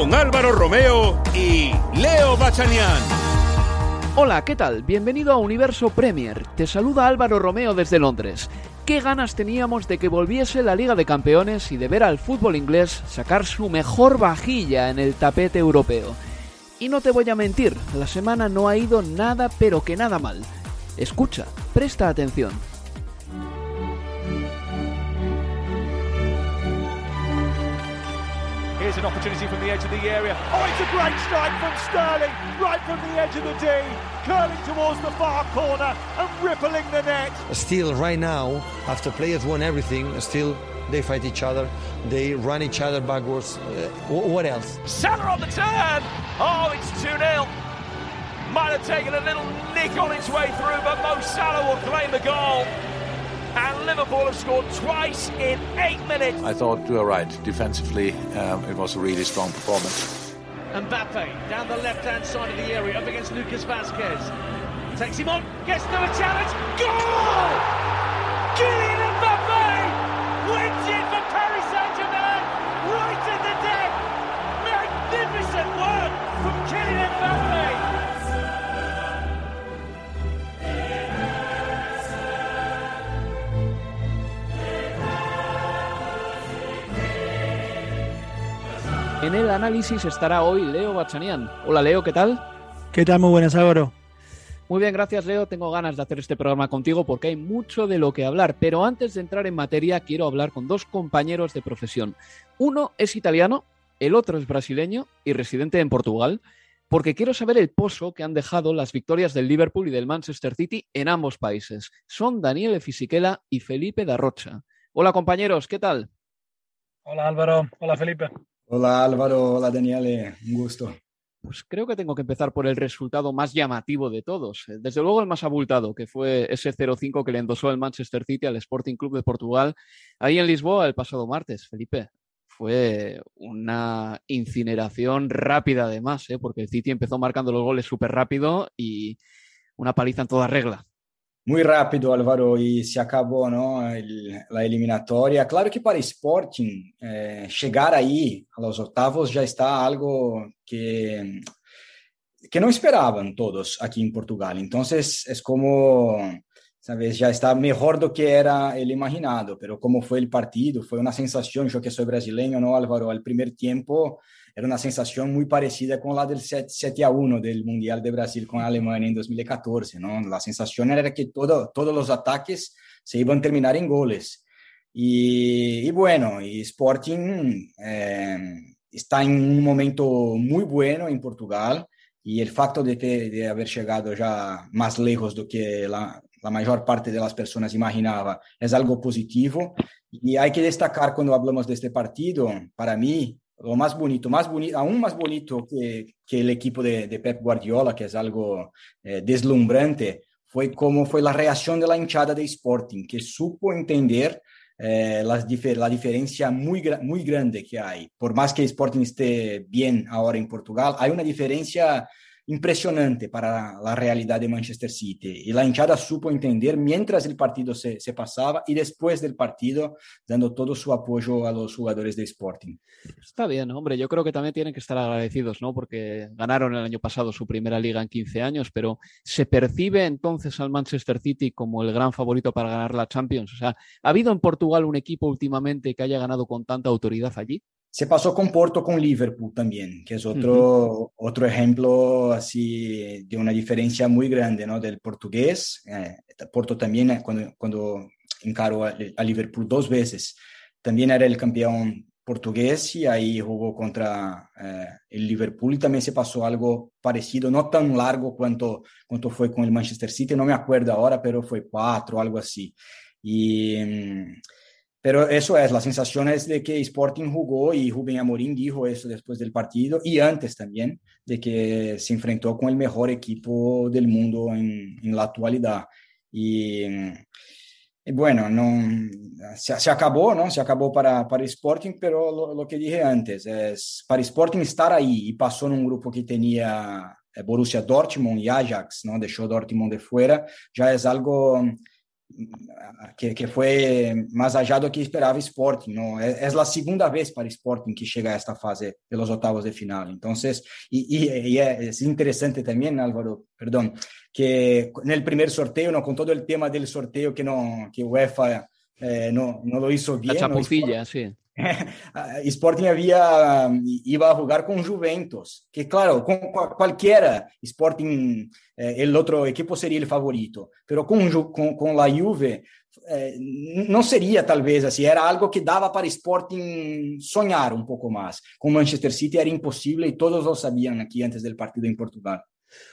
Con Álvaro Romeo y Leo Bachanian. Hola, ¿qué tal? Bienvenido a Universo Premier. Te saluda Álvaro Romeo desde Londres. Qué ganas teníamos de que volviese la Liga de Campeones y de ver al fútbol inglés sacar su mejor vajilla en el tapete europeo. Y no te voy a mentir, la semana no ha ido nada pero que nada mal. Escucha, presta atención. Here's an opportunity from the edge of the area. Oh, it's a great strike from Sterling, right from the edge of the D, curling towards the far corner and rippling the net. Still, right now, after players won everything, still they fight each other, they run each other backwards. Uh, what else? Salah on the turn. Oh, it's 2 0. Might have taken a little nick on its way through, but Mo Salah will claim the goal. And Liverpool have scored twice in eight minutes. I thought we were right. Defensively, um, it was a really strong performance. Mbappe down the left hand side of the area up against Lucas Vasquez. Takes him on, gets to a challenge. Goal! Kylian En el análisis estará hoy Leo Bachanian. Hola Leo, ¿qué tal? ¿Qué tal? Muy buenas, Álvaro. Muy bien, gracias Leo. Tengo ganas de hacer este programa contigo porque hay mucho de lo que hablar. Pero antes de entrar en materia, quiero hablar con dos compañeros de profesión. Uno es italiano, el otro es brasileño y residente en Portugal, porque quiero saber el pozo que han dejado las victorias del Liverpool y del Manchester City en ambos países. Son Daniele Fisichella y Felipe Darrocha. Hola compañeros, ¿qué tal? Hola Álvaro, hola Felipe. Hola Álvaro, hola Daniele, un gusto. Pues creo que tengo que empezar por el resultado más llamativo de todos. Desde luego el más abultado, que fue ese 0-5 que le endosó el Manchester City al Sporting Club de Portugal ahí en Lisboa el pasado martes, Felipe. Fue una incineración rápida además, ¿eh? porque el City empezó marcando los goles súper rápido y una paliza en toda regla. Muy rápido, Álvaro, y se ¿no? El, la eliminatoria. Claro que para Sporting eh, llegar ahí a los octavos está algo que, que no esperaban todos aquí en Portugal. Entonces es como, sabes, ya está mejor do que era el imaginado, pero como fue el partido, fue una sensación, yo que soy brasileño, ¿no, Álvaro? Al primer tiempo era una sensación muy parecida con la del 7, 7 a 1 del Mundial de Brasil con Alemania en 2014, ¿no? La sensación era que todo, todos los ataques se iban a terminar en goles. Y, y bueno, y Sporting eh, está en un momento muy bueno en Portugal y el facto de, de haber llegado ya más lejos do que la, la mayor parte de las personas imaginaba es algo positivo. Y hay que destacar cuando hablamos de este partido, para mí, lo más bonito, más bonito, aún más bonito que, que el equipo de, de, Pep Guardiola, que es algo eh, deslumbrante, fue como fue la reacción de la hinchada de Sporting, que supo entender eh, la, la, diferencia muy, muy grande que hay. Por más que Sporting esté bien ahora en Portugal, hay una diferencia impresionante para la realidad de Manchester City. Y la hinchada supo entender mientras el partido se, se pasaba y después del partido, dando todo su apoyo a los jugadores de Sporting. Está bien, hombre, yo creo que también tienen que estar agradecidos, ¿no? Porque ganaron el año pasado su primera liga en 15 años, pero ¿se percibe entonces al Manchester City como el gran favorito para ganar la Champions? O sea, ¿ha habido en Portugal un equipo últimamente que haya ganado con tanta autoridad allí? Se pasó con Porto, con Liverpool también, que es otro, uh -huh. otro ejemplo así de una diferencia muy grande ¿no? del portugués. Eh, Porto también, eh, cuando, cuando encaró a, a, Liverpool dos veces, también era el campeón portugués y ahí jugó contra eh, el Liverpool y también se pasó algo parecido, no tan largo cuanto, cuanto fue con el Manchester City, no me acuerdo ahora, pero fue cuatro, algo así. Y... Mm, pero eso es, la sensación es de que Sporting jugó y Rubén Amorim dijo eso después del partido y antes también, de que se enfrentó con el mejor equipo del mundo en, en la actualidad. Y, y bueno, no, se, se, acabó, ¿no? Se acabó para, para Sporting, pero lo, lo, que dije antes es para Sporting estar ahí y pasó en un grupo que tenía Borussia Dortmund y Ajax, ¿no? Dejó Dortmund de fuera, ya es algo que, que, fue más allá de lo que esperaba Sporting. ¿no? Es, es, la segunda vez para Sporting que llega a esta fase de los octavos de final. Entonces, y, y, y es interesante también, Álvaro, perdón, que en el primer sorteo, ¿no? con todo el tema del sorteo que, no, que UEFA eh, no, no lo hizo bien. La chapucilla, ¿no? sí. Sporting había, iba a jugar con Juventus, que claro, con cualquiera, Sporting, eh, el otro equipo sería el favorito, pero con, con, con la Juve eh, no sería tal vez así, era algo que daba para Sporting soñar un poco más. Con Manchester City era imposible y todos lo sabían aquí antes del partido en Portugal.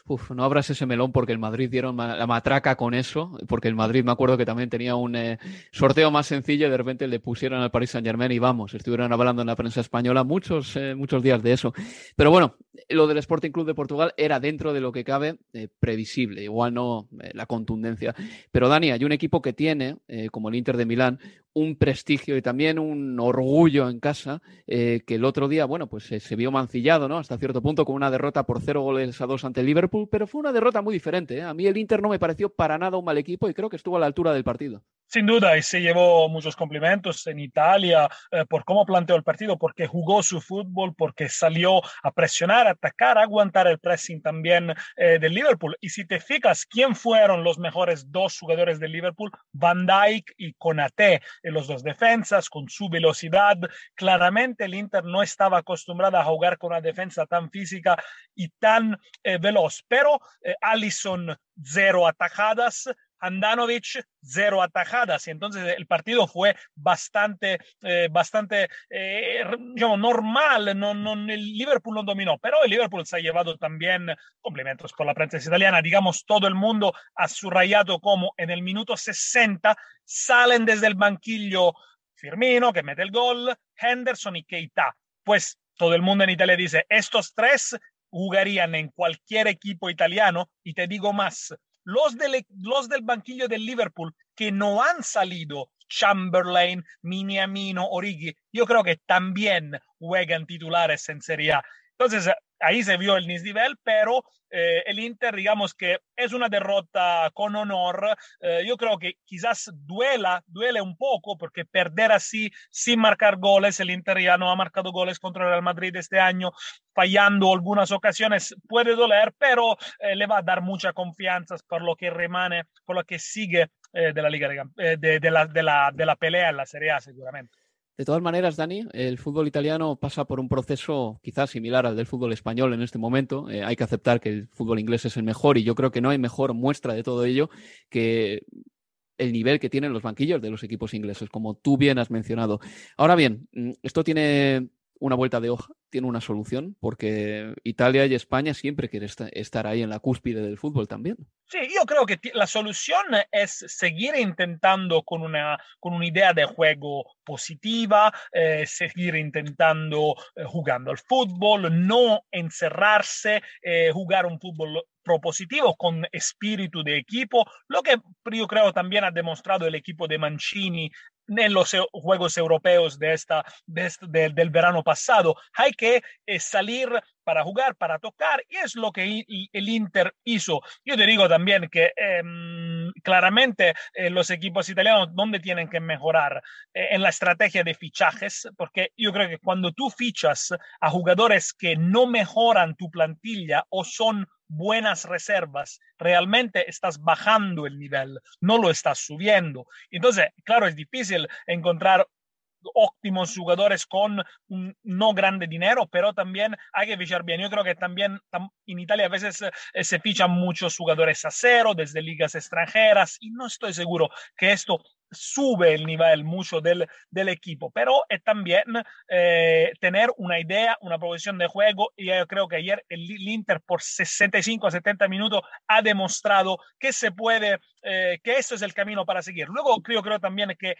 Uf, no abras ese melón porque el Madrid dieron la matraca con eso, porque el Madrid me acuerdo que también tenía un eh, sorteo más sencillo y de repente le pusieron al Paris Saint Germain y vamos, estuvieron hablando en la prensa española muchos, eh, muchos días de eso. Pero bueno, lo del Sporting Club de Portugal era dentro de lo que cabe eh, previsible, igual no la contundencia. Pero Dani, hay un equipo que tiene, como el Inter de Milán, un prestigio y también un orgullo en casa que el otro día, bueno, pues se vio mancillado, ¿no? Hasta cierto punto con una derrota por cero goles a dos ante el Liverpool, pero fue una derrota muy diferente. ¿eh? A mí el Inter no me pareció para nada un mal equipo y creo que estuvo a la altura del partido. Sin duda, y se llevó muchos complimentos en Italia eh, por cómo planteó el partido, porque jugó su fútbol, porque salió a presionar, a atacar, aguantar el pressing también eh, del Liverpool. Y si te fijas, ¿quién fueron los mejores dos jugadores del Liverpool? Van Dijk y Konate, los dos defensas, con su velocidad. Claramente el Inter no estaba acostumbrado a jugar con una defensa tan física y tan eh, veloz, pero Allison cero atajadas, Andanovic, cero atajadas. Y entonces el partido fue bastante, eh, bastante eh, digamos, normal. No, no, el Liverpool no dominó, pero el Liverpool se ha llevado también complementos por la prensa italiana. Digamos, todo el mundo ha subrayado como en el minuto 60 salen desde el banquillo Firmino, que mete el gol, Henderson y Keita. Pues todo el mundo en Italia dice, estos tres jugarían en cualquier equipo italiano y te digo más, los del, los del banquillo del Liverpool que no han salido, Chamberlain, Miniamino, Origi, yo creo que también juegan titulares en Serie A. Entonces, ahí se vio el nivel, pero eh, el Inter, digamos que es una derrota con honor. Eh, yo creo que quizás duela, duele un poco, porque perder así sin marcar goles, el Inter ya no ha marcado goles contra el Real Madrid este año, fallando algunas ocasiones, puede doler, pero eh, le va a dar mucha confianza por lo que remane, por lo que sigue eh, de la Liga de, de, de, la, de, la, de la pelea en la Serie A, seguramente. De todas maneras, Dani, el fútbol italiano pasa por un proceso quizás similar al del fútbol español en este momento. Eh, hay que aceptar que el fútbol inglés es el mejor y yo creo que no hay mejor muestra de todo ello que el nivel que tienen los banquillos de los equipos ingleses, como tú bien has mencionado. Ahora bien, esto tiene una vuelta de hoja, tiene una solución, porque Italia y España siempre quieren estar ahí en la cúspide del fútbol también. Sí, yo creo que la solución es seguir intentando con una, con una idea de juego positiva, eh, seguir intentando eh, jugando al fútbol, no encerrarse, eh, jugar un fútbol propositivo con espíritu de equipo, lo que yo creo también ha demostrado el equipo de Mancini en los Juegos Europeos de esta, del verano pasado. Hay que eh, salir para jugar, para tocar, y es lo que el Inter hizo. Yo te digo también que em, claramente eh, los equipos italianos, ¿dónde tienen que mejorar? Eh, en la estrategia de fichajes, porque yo creo que cuando tú fichas a jugadores que no mejoran tu plantilla o son buenas reservas, realmente estás bajando el nivel, no lo estás subiendo. Entonces, claro, es difícil encontrar óptimos jugadores con no grande dinero, pero también hay que fichar bien. Yo creo que también en Italia a veces eh, se fichan muchos jugadores a cero desde ligas extranjeras y no estoy seguro que esto sube el nivel mucho del, del equipo, pero es también eh, tener una idea, una posición de juego y yo creo que ayer el, Inter por 65 a 70 minutos ha demostrado que se puede, eh, que eso es el camino para seguir. Luego creo, creo también que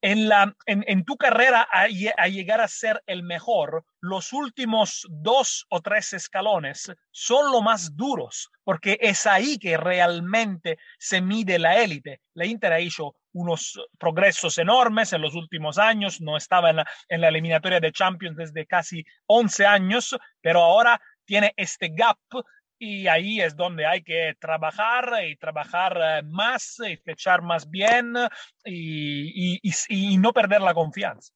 en, la, en, en tu carrera a, llegar a ser el mejor, los últimos dos o tres escalones son lo más duros, porque es ahí que realmente se mide la élite. La Inter ha hecho unos progresos enormes en los últimos años, no estaba en la, en la eliminatoria de Champions desde casi 11 años, pero ahora tiene este gap y ahí es donde hay que trabajar y trabajar eh, más y fechar más bien y, y, no perder la confianza.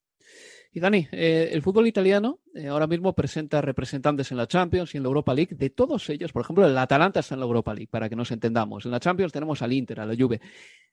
Y Dani, eh, el fútbol italiano eh, ahora mismo presenta representantes en la Champions y en la Europa League. De todos ellos, por ejemplo, el Atalanta está en la Europa League, para que nos entendamos. En la Champions tenemos al Inter, a la Juve,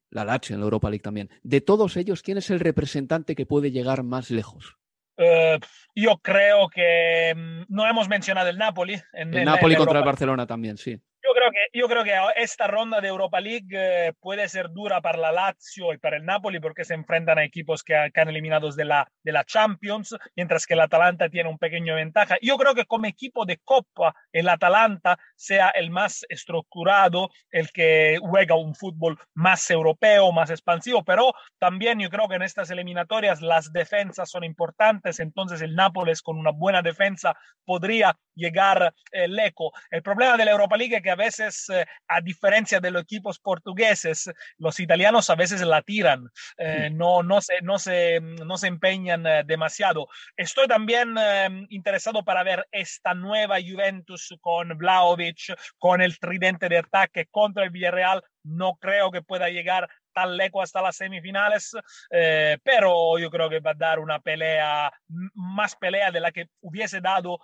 la Lazio en la Europa League también. De todos ellos, ¿quién es el representante que puede llegar más lejos? Uh, yo creo que mm, no hemos mencionado el Napoli. En, el en, Napoli en contra el Barcelona también, sí. Yo creo que, yo creo que esta ronda de Europa League eh, puede ser dura para la Lazio y para el Napoli porque se enfrentan a equipos que, han eliminados de la, de la Champions, mientras que el Atalanta tiene un pequeño ventaja. Yo creo que como equipo de Copa, el Atalanta sea el más estructurado, el que juega un fútbol más europeo, más expansivo, pero también yo creo que en estas eliminatorias las defensas son importantes, entonces el Nápoles con una buena defensa podría llegar eh, lejos. El problema de la Europa League es que a veces, eh, a diferencia de los equipos portugueses, los italianos a veces la tiran, eh, no, no, se, no, se, no se empeñan eh, demasiado. Estoy también eh, interesado para ver esta nueva Juventus con Vlaovic, con el tridente de ataque contra el Villarreal. No creo que pueda llegar tan lejos hasta las semifinales, eh, pero yo creo que va a dar una pelea, más pelea de la que hubiese dado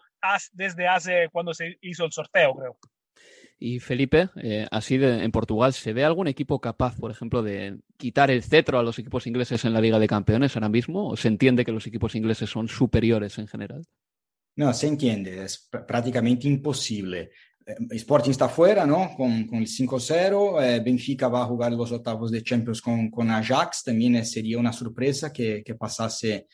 desde hace cuando se hizo el sorteo, creo. Y Felipe, eh, así de, en Portugal, ¿se ve algún equipo capaz, por ejemplo, de quitar el cetro a los equipos ingleses en la Liga de Campeones ahora mismo? ¿O se entiende que los equipos ingleses son superiores en general? No, se entiende, es prácticamente imposible. Eh, Sporting está fuera, ¿no? Con, con el 5-0. Eh, Benfica va a jugar los octavos de Champions con, con Ajax. También eh, sería una sorpresa que, que pasase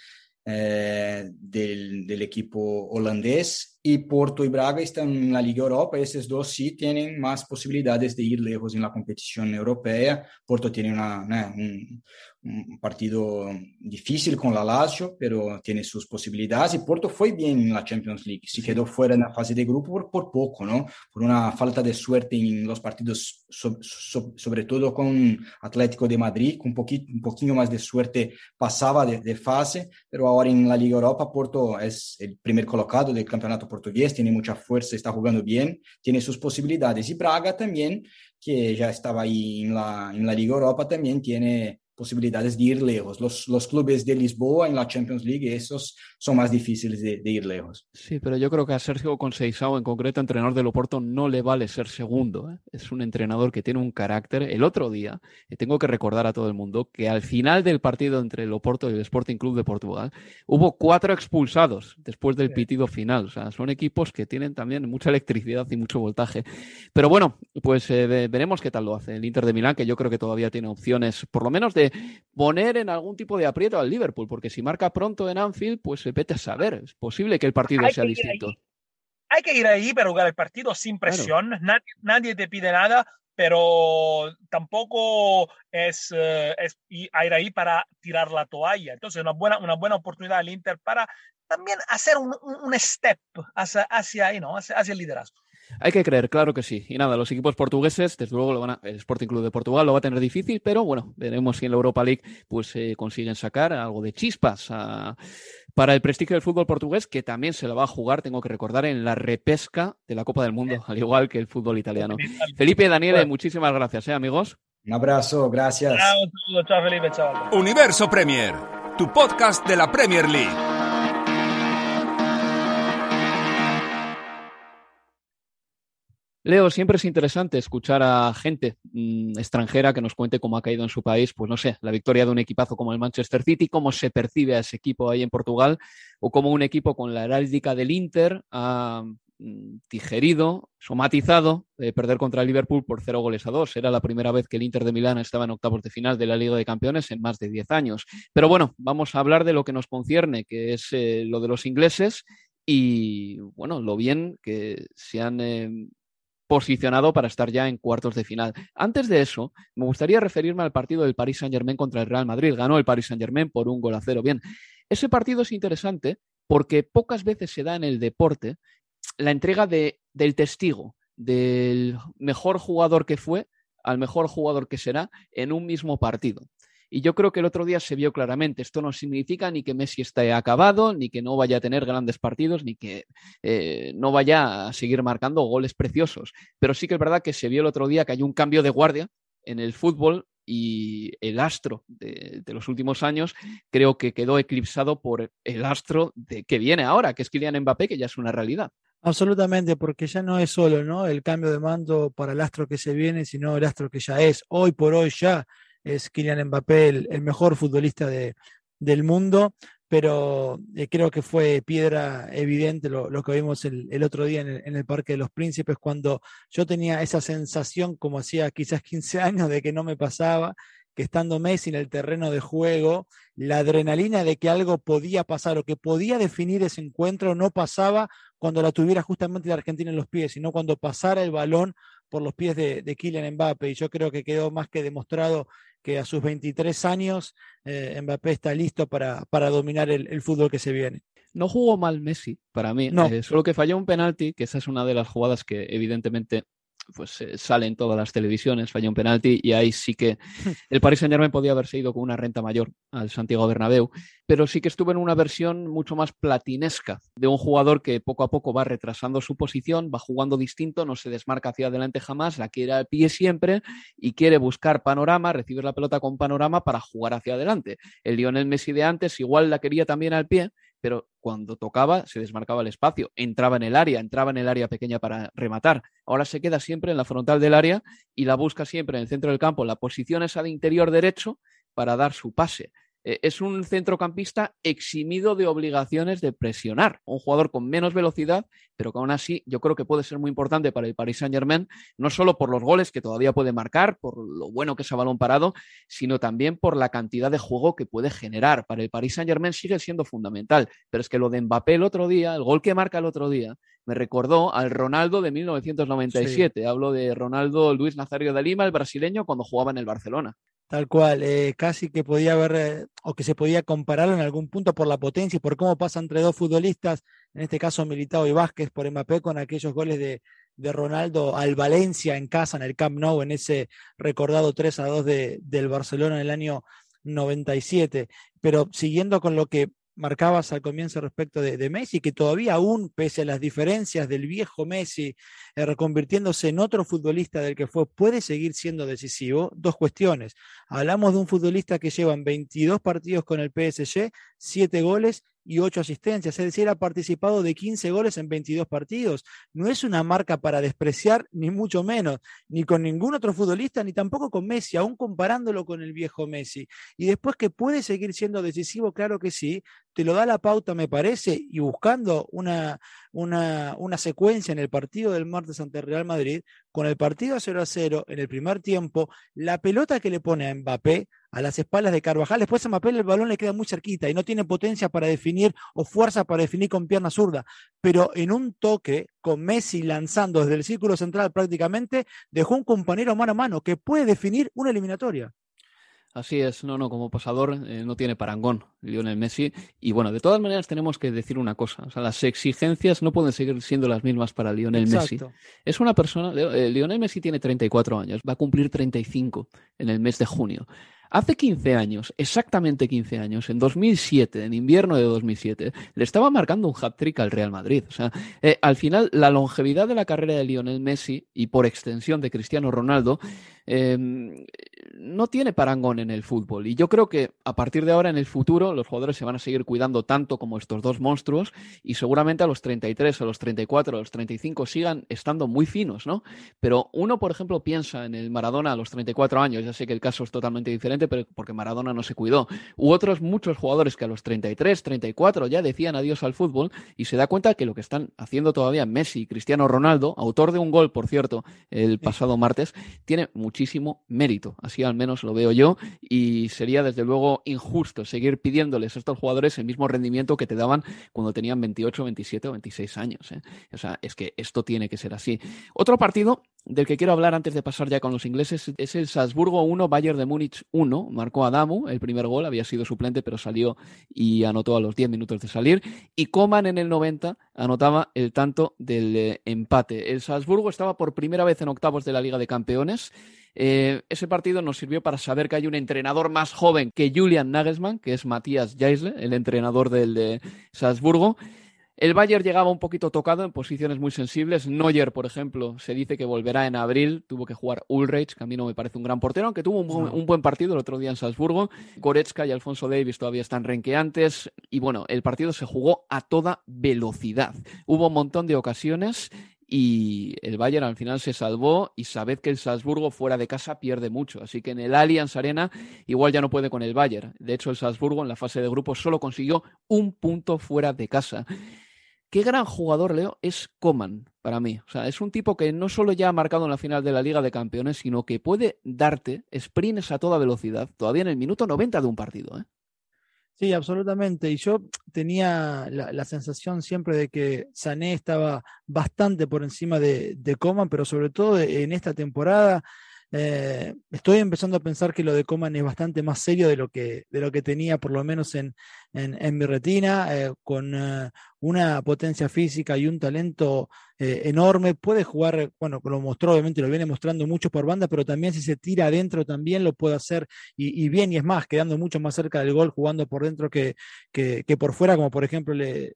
eh, del, del, equipo holandés. Y Porto y Braga están en la Liga Europa. Esos dos sí tienen más posibilidades de ir lejos en la competición europea. Porto tiene una, ¿no? un, un partido difícil con la Lazio, pero tiene sus posibilidades. Y Porto fue bien en la Champions League, se quedó fuera en la fase de grupo por, por poco, ¿no? Por una falta de suerte en los partidos, so, so, sobre todo con Atlético de Madrid, con un, poquito, un poquito más de suerte pasaba de, de, fase, pero ahora en la Liga Europa Porto es el primer colocado del campeonato portugués, tiene mucha fuerza, está jugando bien, tiene sus posibilidades. Y Braga también, que ya estaba ahí en la, en la Liga Europa, también tiene posibilidades de ir lejos. Los, los, clubes de Lisboa en la Champions League, esos son más difíciles de, de, ir lejos. Sí, pero yo creo que a Sergio Conceição, en concreto, entrenador del Oporto, no le vale ser segundo. ¿eh? Es un entrenador que tiene un carácter. El otro día, y tengo que recordar a todo el mundo, que al final del partido entre el Oporto y el Sporting Club de Portugal, hubo cuatro expulsados después del pitido final. O sea, son equipos que tienen también mucha electricidad y mucho voltaje. Pero bueno, pues eh, veremos qué tal lo hace el Inter de Milán, que yo creo que todavía tiene opciones, por lo menos de poner en algún tipo de aprieto al Liverpool, porque si marca pronto en Anfield, pues se vete a saber. Es posible que el partido hay sea distinto. Ahí. Hay que ir ahí para jugar el partido sin presión. Claro. Nadie, nadie, te pide nada, pero tampoco es, uh, es, ir ahí para tirar la toalla. Entonces, una buena, una buena oportunidad al Inter para también hacer un, un step hacia, hacia ahí, ¿no? Hacia, hacia el liderazgo. Hay que creer, claro que sí. Y nada, los equipos portugueses, desde luego, lo van a, el Sporting Club de Portugal lo va a tener difícil, pero bueno, veremos si en la Europa League pues eh, consiguen sacar algo de chispas a, para el prestigio del fútbol portugués, que también se lo va a jugar, tengo que recordar, en la repesca de la Copa del Mundo, al igual que el fútbol italiano. Felipe, Daniel, muchísimas gracias, ¿eh, amigos. Un abrazo, gracias. Chao, chao Felipe, chao. Universo Premier, tu podcast de la Premier League. Leo, siempre es interesante escuchar a gente mmm, extranjera que nos cuente cómo ha caído en su país, pues no sé, la victoria de un equipazo como el Manchester City, cómo se percibe a ese equipo ahí en Portugal, o cómo un equipo con la heráldica del Inter ha mmm, digerido, somatizado, de perder contra el Liverpool por cero goles a dos. Era la primera vez que el Inter de Milán estaba en octavos de final de la Liga de Campeones en más de diez años. Pero bueno, vamos a hablar de lo que nos concierne, que es eh, lo de los ingleses y bueno, lo bien que se han eh, posicionado para estar ya en cuartos de final. Antes de eso, me gustaría referirme al partido del Paris Saint-Germain contra el Real Madrid. Ganó el Paris Saint-Germain por un gol a cero. Bien, ese partido es interesante porque pocas veces se da en el deporte la entrega de, del testigo, del mejor jugador que fue al mejor jugador que será en un mismo partido. Y yo creo que el otro día se vio claramente. Esto no significa ni que Messi esté acabado, ni que no vaya a tener grandes partidos, ni que eh, no vaya a seguir marcando goles preciosos. Pero sí que es verdad que se vio el otro día que hay un cambio de guardia en el fútbol y el astro de, de, los últimos años creo que quedó eclipsado por el astro de, que viene ahora, que es Kylian Mbappé, que ya es una realidad. Absolutamente, porque ya no es solo ¿no? el cambio de mando para el astro que se viene, sino el astro que ya es. Hoy por hoy ya es Kylian Mbappé el, mejor futbolista de, del mundo, pero eh, creo que fue piedra evidente lo, que vimos el, otro día en el, Parque de los Príncipes, cuando yo tenía esa sensación, como hacía quizás 15 años, de que no me pasaba, que estando Messi en el terreno de juego, la adrenalina de que algo podía pasar o que podía definir ese encuentro no pasaba cuando la tuviera justamente la Argentina en los pies, sino cuando pasara el balón por los pies de, de Kylian Mbappé. Y yo creo que quedó más que demostrado que a sus 23 años eh, Mbappé está listo para, para dominar el, el, fútbol que se viene. No jugó mal Messi, para mí, no. eh, solo que falló un penalti, que esa es una de las jugadas que evidentemente pues eh, sale en todas las televisiones, falla un penalti y ahí sí que el Paris Saint Germain podía haberse ido con una renta mayor al Santiago Bernabéu, pero sí que estuvo en una versión mucho más platinesca de un jugador que poco a poco va retrasando su posición, va jugando distinto, no se desmarca hacia adelante jamás, la quiere al pie siempre y quiere buscar panorama, recibir la pelota con panorama para jugar hacia adelante. El Lionel Messi de antes igual la quería también al pie, pero cuando tocaba se desmarcaba el espacio, entraba en el área, entraba en el área pequeña para rematar. Ahora se queda siempre en la frontal del área y la busca siempre en el centro del campo, la posición esa de interior derecho para dar su pase. Eh, es un centrocampista eximido de obligaciones de presionar, un jugador con menos velocidad, pero que aún así yo creo que puede ser muy importante para el Paris Saint Germain, no solo por los goles que todavía puede marcar, por lo bueno que es a balón parado, sino también por la cantidad de juego que puede generar. Para el Paris Saint Germain sigue siendo fundamental, pero es que lo de Mbappé el otro día, el gol que marca el otro día, me recordó al Ronaldo de 1997. Sí. Hablo de Ronaldo Luis Nazario de Lima, el brasileño, cuando jugaba en el Barcelona. Tal cual, eh, casi que podía haber, eh, o que se podía compararlo en algún punto por la potencia y por cómo pasa entre dos futbolistas, en este caso Militao y Vázquez por Mbappé, con aquellos goles de, de Ronaldo al Valencia en casa, en el Camp Nou, en ese recordado 3 a 2 de, del Barcelona en el año 97. Pero siguiendo con lo que marcabas al comienzo respecto de, Messi, que todavía aún, pese a las diferencias del viejo Messi, eh, reconvirtiéndose en otro futbolista del que fue, puede seguir siendo decisivo. Dos cuestiones. Hablamos de un futbolista que lleva en 22 partidos con el PSG, 7 goles y 8 asistencias, es decir, ha participado de 15 goles en 22 partidos. No es una marca para despreciar, ni mucho menos, ni con ningún otro futbolista, ni tampoco con Messi, aún comparándolo con el viejo Messi. Y después que puede seguir siendo decisivo, claro que sí, te lo da la pauta, me parece, y buscando una, una, una secuencia en el partido del martes ante Real Madrid, con el partido 0 a 0 en el primer tiempo, la pelota que le pone a Mbappé a las espaldas de Carvajal, después a Mbappé el balón le queda muy cerquita y no tiene potencia para definir o fuerza para definir con pierna zurda, pero en un toque con Messi lanzando desde el círculo central prácticamente, dejó un compañero mano a mano que puede definir una eliminatoria. Así es, no, no, como pasador eh, no tiene parangón Lionel Messi. Y bueno, de todas maneras tenemos que decir una cosa, o sea, las exigencias no pueden seguir siendo las mismas para Lionel Messi. Es una persona, eh, Lionel Messi tiene 34 años, va a cumplir 35 en el mes de junio. Hace 15 años, exactamente 15 años, en 2007, en invierno de 2007, le estaba marcando un hat-trick al Real Madrid. O sea, eh, al final, la longevidad de la carrera de Lionel Messi y por extensión de Cristiano Ronaldo no tiene parangón en el fútbol. Y yo creo que a partir de ahora, en el futuro, los jugadores se van a seguir cuidando tanto como estos dos monstruos y seguramente a los 33, a los 34, a los 35 sigan estando muy finos, ¿no? Pero uno, por ejemplo, piensa en el Maradona a los 34 años, ya sé que el caso es totalmente diferente, pero porque Maradona no se cuidó. U otros muchos jugadores que a los 33, 34 ya decían adiós al fútbol y se da cuenta que lo que están haciendo todavía Messi y Cristiano Ronaldo, autor de un gol, por cierto, el pasado martes, tiene muchísimo mérito. Así al menos lo veo yo y sería desde luego injusto seguir pidiéndoles a estos jugadores el mismo rendimiento que te daban cuando tenían 28, 27 o 26 años. ¿eh? O sea, es que esto tiene que ser así. Otro partido del que quiero hablar antes de pasar ya con los ingleses es el Salzburgo 1, Bayern de Múnich 1. Marcó Adamu el primer gol, había sido suplente, pero salió y anotó a los 10 minutos de salir. Y Coman en el 90 anotaba el tanto del eh, empate. El Salzburgo estaba por primera vez en octavos de la Liga de Campeones eh, ese partido nos sirvió para saber que hay un entrenador más joven que Julian Nagelsmann, que es Matías Jaisle, el entrenador del de Salzburgo. El Bayern llegaba un poquito tocado en posiciones muy sensibles. Neuer, por ejemplo, se dice que volverá en abril. Tuvo que jugar Ulreich, que a mí no me parece un gran portero, aunque tuvo un, buen partido el otro día en Salzburgo. Goretzka y Alfonso Davis todavía están renqueantes. Y bueno, el partido se jugó a toda velocidad. Hubo un montón de ocasiones y el Bayern al final se salvó y sabed que el Salzburgo fuera de casa pierde mucho, así que en el Allianz Arena igual ya no puede con el Bayern. De hecho, el Salzburgo en la fase de grupos solo consiguió un punto fuera de casa. Qué gran jugador, Leo, es Coman para mí. O sea, es un tipo que no solo ya ha marcado en la final de la Liga de Campeones, sino que puede darte sprints a toda velocidad, todavía en el minuto 90 de un partido. ¿eh? Sí, absolutamente. Y yo tenía la, sensación siempre de que Sané estaba bastante por encima de, de Coman, pero sobre todo en esta temporada eh, estoy empezando a pensar que lo de Coman es bastante más serio de lo que, de lo que tenía, por lo menos en, en, mi retina, eh, con eh, una potencia física y un talento enorme. Puede jugar, bueno, lo mostró, obviamente lo viene mostrando mucho por banda, pero también si se tira adentro también lo puede hacer y, bien, y es más, quedando mucho más cerca del gol, jugando por dentro que, que, que por fuera, como por ejemplo le,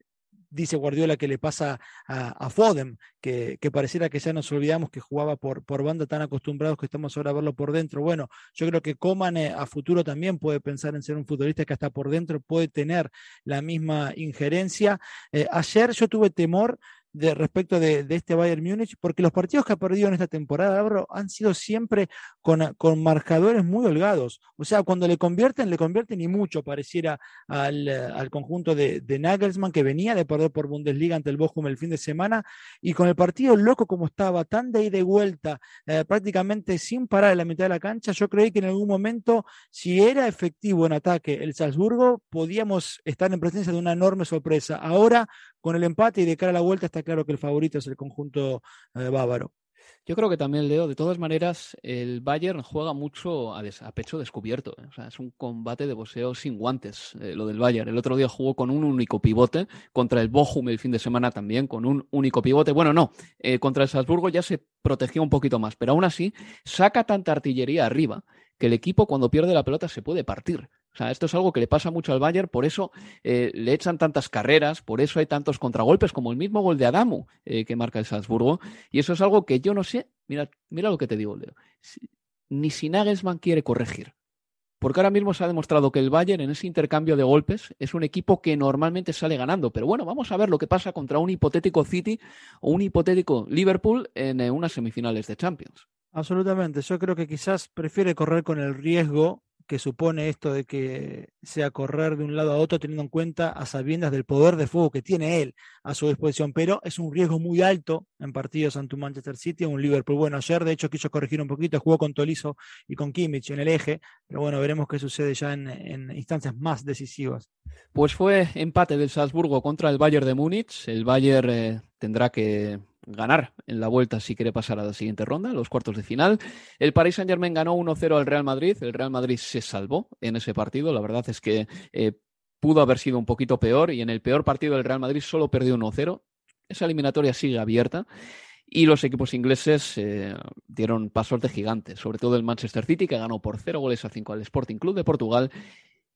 dice Guardiola que le pasa a, Fodem, que, pareciera que ya nos olvidamos que jugaba por, por banda tan acostumbrados que estamos ahora a verlo por dentro. Bueno, yo creo que Coman eh, a futuro también puede pensar en ser un futbolista que hasta por dentro puede tener la misma injerencia. Eh, ayer yo tuve temor de, respecto de, este Bayern Múnich, porque los partidos que ha perdido en esta temporada, han sido siempre con, con, marcadores muy holgados. O sea, cuando le convierten, le convierten y mucho, pareciera al, al conjunto de, de, Nagelsmann, que venía de perder por Bundesliga ante el Bochum el fin de semana, y con el partido loco como estaba, tan de ida y vuelta, eh, prácticamente sin parar en la mitad de la cancha, yo creí que en algún momento, si era efectivo en ataque el Salzburgo, podíamos estar en presencia de una enorme sorpresa. Ahora, con el empate y de cara a la vuelta está claro que el favorito es el conjunto eh, bávaro. Yo creo que también, Leo, de todas maneras, el Bayern juega mucho a, pecho descubierto. ¿eh? Es un combate de boxeo sin guantes, eh, lo del Bayern. El otro día jugó con un único pivote, contra el Bochum el fin de semana también, con un único pivote. Bueno, no, contra el Salzburgo ya se protegió un poquito más, pero aún así saca tanta artillería arriba que el equipo cuando pierde la pelota se puede partir. O sea, esto es algo que le pasa mucho al Bayern, por eso eh, le echan tantas carreras, por eso hay tantos contragolpes, como el mismo gol de Adamu eh, que marca el Salzburgo. Y eso es algo que yo no sé, mira, mira lo que te digo, Leo, ni si Nagelsmann quiere corregir. Porque ahora mismo se ha demostrado que el Bayern en ese intercambio de golpes es un equipo que normalmente sale ganando. Pero bueno, vamos a ver lo que pasa contra un hipotético City o un hipotético Liverpool en eh, unas semifinales de Champions. Absolutamente. Yo creo que quizás prefiere correr con el riesgo que supone esto de que sea correr de un lado a otro teniendo en cuenta a sabiendas del poder de fuego que tiene él a su disposición, pero es un riesgo muy alto en partidos ante un Manchester City un Liverpool. Bueno, ayer de hecho quiso corregir un poquito, jugó con Tolizo y con Kimmich en el eje, pero bueno, veremos qué sucede ya en, en instancias más decisivas. Pues fue empate del Salzburgo contra el Bayern de Múnich. El Bayern eh, tendrá que ganar en la vuelta si quiere pasar a la siguiente ronda, los cuartos de final. El Paris Saint Germain ganó 1-0 al Real Madrid. El Real Madrid se salvó en ese partido. La verdad es que eh, pudo haber sido un poquito peor y en el peor partido del Real Madrid solo perdió 1-0. Esa eliminatoria sigue abierta. Y los equipos ingleses eh, dieron pasos de gigante, sobre todo el Manchester City, que ganó por 0 goles a 5 al Sporting Club de Portugal,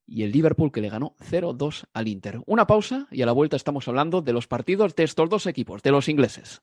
y el Liverpool, que le ganó 0-2 al Inter. Una pausa y a la vuelta estamos hablando de los partidos de estos dos equipos, de los ingleses.